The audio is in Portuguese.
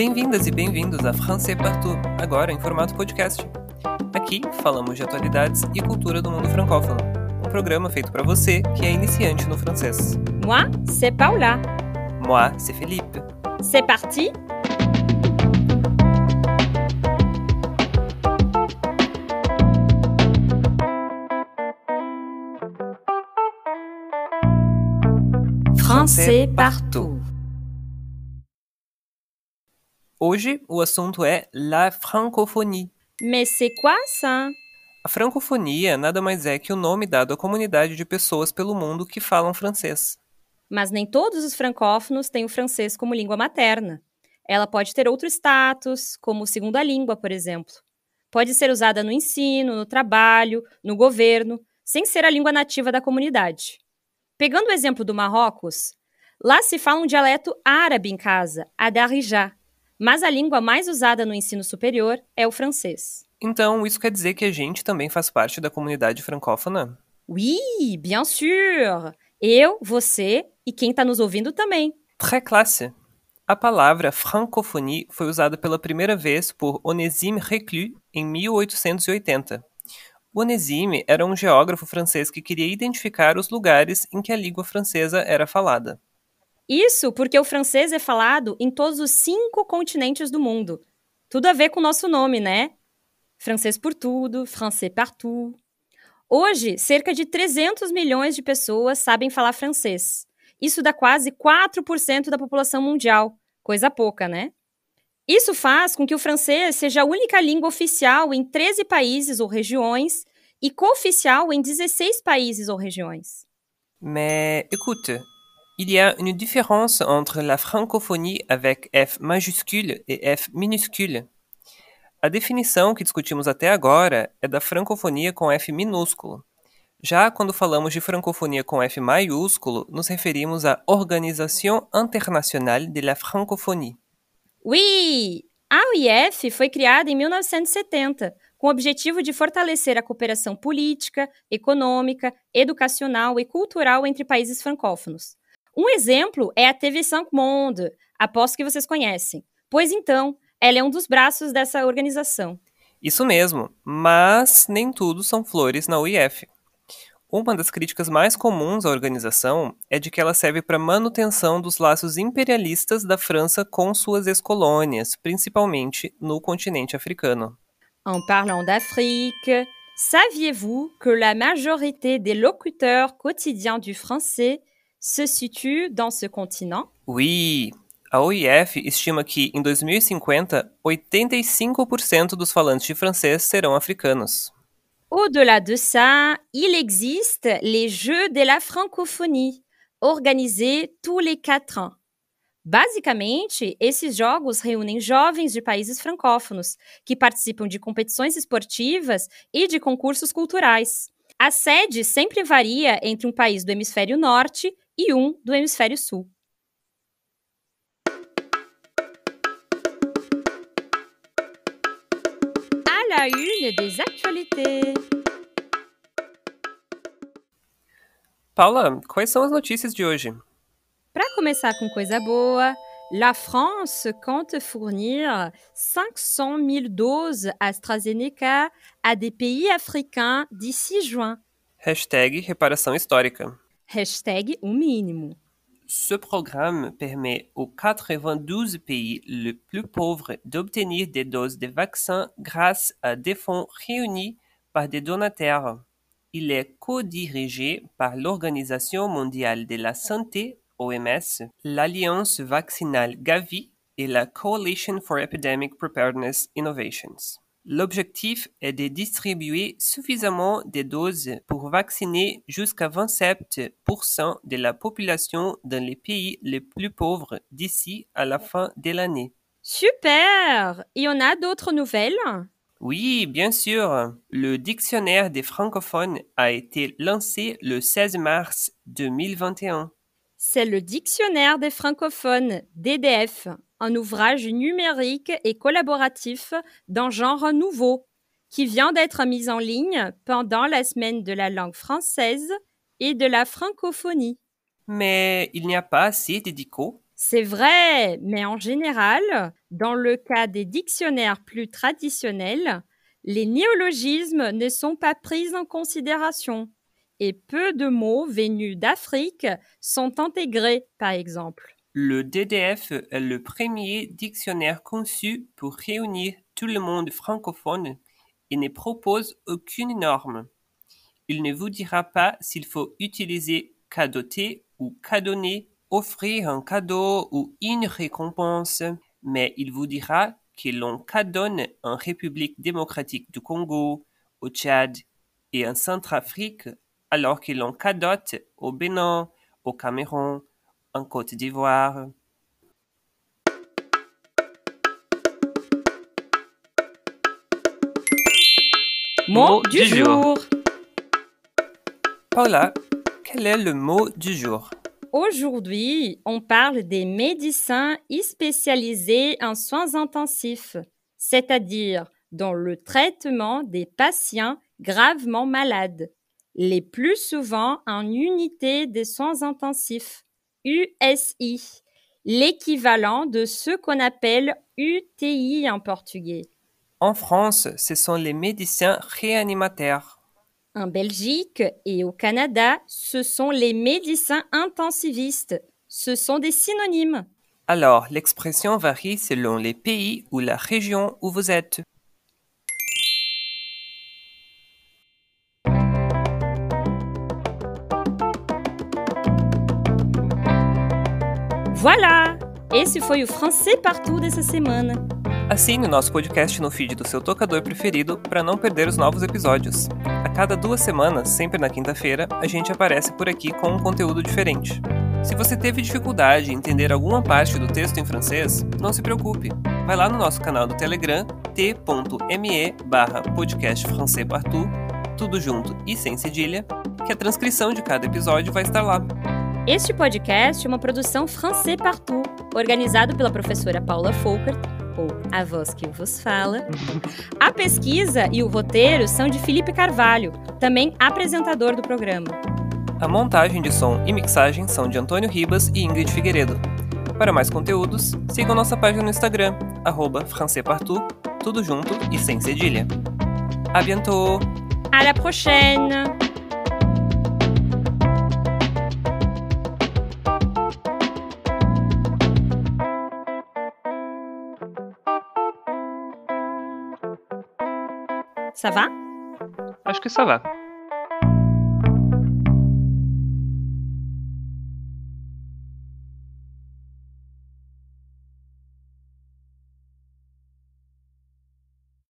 Bem-vindas e bem-vindos a Français Partout, agora em formato podcast. Aqui falamos de atualidades e cultura do mundo francófono. Um programa feito para você que é iniciante no francês. Moi, c'est Paula. Moi, c'est Philippe. C'est parti Français partout. Hoje o assunto é la francophonie. Mais c'est quoi ça A francofonia nada mais é que o nome dado à comunidade de pessoas pelo mundo que falam francês. Mas nem todos os francófonos têm o francês como língua materna. Ela pode ter outro status, como segunda língua, por exemplo. Pode ser usada no ensino, no trabalho, no governo, sem ser a língua nativa da comunidade. Pegando o exemplo do Marrocos, lá se fala um dialeto árabe em casa, a darija, mas a língua mais usada no ensino superior é o francês. Então, isso quer dizer que a gente também faz parte da comunidade francófona? Oui, bien sûr! Eu, você e quem está nos ouvindo também. Très classe! A palavra francophonie foi usada pela primeira vez por Onésime Reclus em 1880. Onésime era um geógrafo francês que queria identificar os lugares em que a língua francesa era falada. Isso porque o francês é falado em todos os cinco continentes do mundo. Tudo a ver com o nosso nome, né? Francês por tudo, français partout. Hoje, cerca de 300 milhões de pessoas sabem falar francês. Isso dá quase 4% da população mundial. Coisa pouca, né? Isso faz com que o francês seja a única língua oficial em 13 países ou regiões e cooficial em 16 países ou regiões. Mais écoute, il y a une différence entre la francophonie avec F majuscule et F minuscule. A definição que discutimos até agora é da francofonia com F minúsculo. Já quando falamos de francofonia com F maiúsculo, nos referimos à Organisation Internationale de la Francophonie. Oui! A OIF foi criada em 1970 com o objetivo de fortalecer a cooperação política, econômica, educacional e cultural entre países francófonos. Um exemplo é a TV Cinq Monde, aposto que vocês conhecem. Pois então, ela é um dos braços dessa organização. Isso mesmo, mas nem tudo são flores na UIF. Uma das críticas mais comuns à organização é de que ela serve para manutenção dos laços imperialistas da França com suas ex-colônias, principalmente no continente africano. En parlant d'Afrique, saviez-vous que la majorité des locuteurs quotidiens du français se situe dans ce continent? Oui, a OIF estima que, em 2050, 85% dos falantes de francês serão africanos. Au-delà de ça, il existe les Jeux de la francophonie, organisés tous les quatre ans. Basicamente, esses jogos reúnem jovens de países francófonos que participam de competições esportivas e de concursos culturais. A sede sempre varia entre um país do hemisfério norte e um do hemisfério sul. À la une des actualités. Paula, quais são as notícias de hoje? Para começar com coisa boa, la France compte fournir 500 000 doses AstraZeneca à des pays africains d'ici juin. Hashtag reparação histórica. Hashtag. Ce programme permet aux 92 pays les plus pauvres d'obtenir des doses de vaccins grâce à des fonds réunis par des donataires. Il est co-dirigé par l'Organisation mondiale de la santé, OMS, l'Alliance vaccinale Gavi et la Coalition for Epidemic Preparedness Innovations. L'objectif est de distribuer suffisamment de doses pour vacciner jusqu'à 27% de la population dans les pays les plus pauvres d'ici à la fin de l'année. Super Et on a d'autres nouvelles? Oui, bien sûr. Le dictionnaire des francophones a été lancé le 16 mars 2021. C'est le dictionnaire des francophones, DDF, un ouvrage numérique et collaboratif d'un genre nouveau, qui vient d'être mis en ligne pendant la semaine de la langue française et de la francophonie. Mais il n'y a pas assez d'édicaux. C'est vrai, mais en général, dans le cas des dictionnaires plus traditionnels, les néologismes ne sont pas pris en considération et peu de mots venus d'Afrique sont intégrés, par exemple. Le DDF est le premier dictionnaire conçu pour réunir tout le monde francophone et ne propose aucune norme. Il ne vous dira pas s'il faut utiliser cadoter ou cadonner offrir un cadeau ou une récompense, mais il vous dira que l'on cadonne en République démocratique du Congo, au Tchad et en Centrafrique, alors que l'on cadote au Bénin, au Cameroun, en Côte d'Ivoire. Mot du jour. Paula, quel est le mot du jour? Aujourd'hui, on parle des médecins spécialisés en soins intensifs, c'est-à-dire dans le traitement des patients gravement malades, les plus souvent en unité de soins intensifs, USI, l'équivalent de ce qu'on appelle UTI en portugais. En France, ce sont les médecins réanimateurs. En Belgique et au Canada, ce sont les médecins intensivistes. Ce sont des synonymes. Alors, l'expression varie selon les pays ou la région où vous êtes. Voilà! Esse foi o Français Partout dessa semana. Assine o nosso podcast no feed do seu tocador preferido para não perder os novos episódios. A cada duas semanas, sempre na quinta-feira, a gente aparece por aqui com um conteúdo diferente. Se você teve dificuldade em entender alguma parte do texto em francês, não se preocupe. Vai lá no nosso canal do Telegram, t.me barra tudo junto e sem cedilha, que a transcrição de cada episódio vai estar lá. Este podcast é uma produção Français Partout, organizado pela professora Paula Folkert, ou a voz que vos fala. A pesquisa e o roteiro são de Felipe Carvalho, também apresentador do programa. A montagem de som e mixagem são de Antônio Ribas e Ingrid Figueiredo. Para mais conteúdos, sigam nossa página no Instagram, arroba Partout, tudo junto e sem cedilha. A bientôt! À la prochaine! Ça va? Acho que ça va?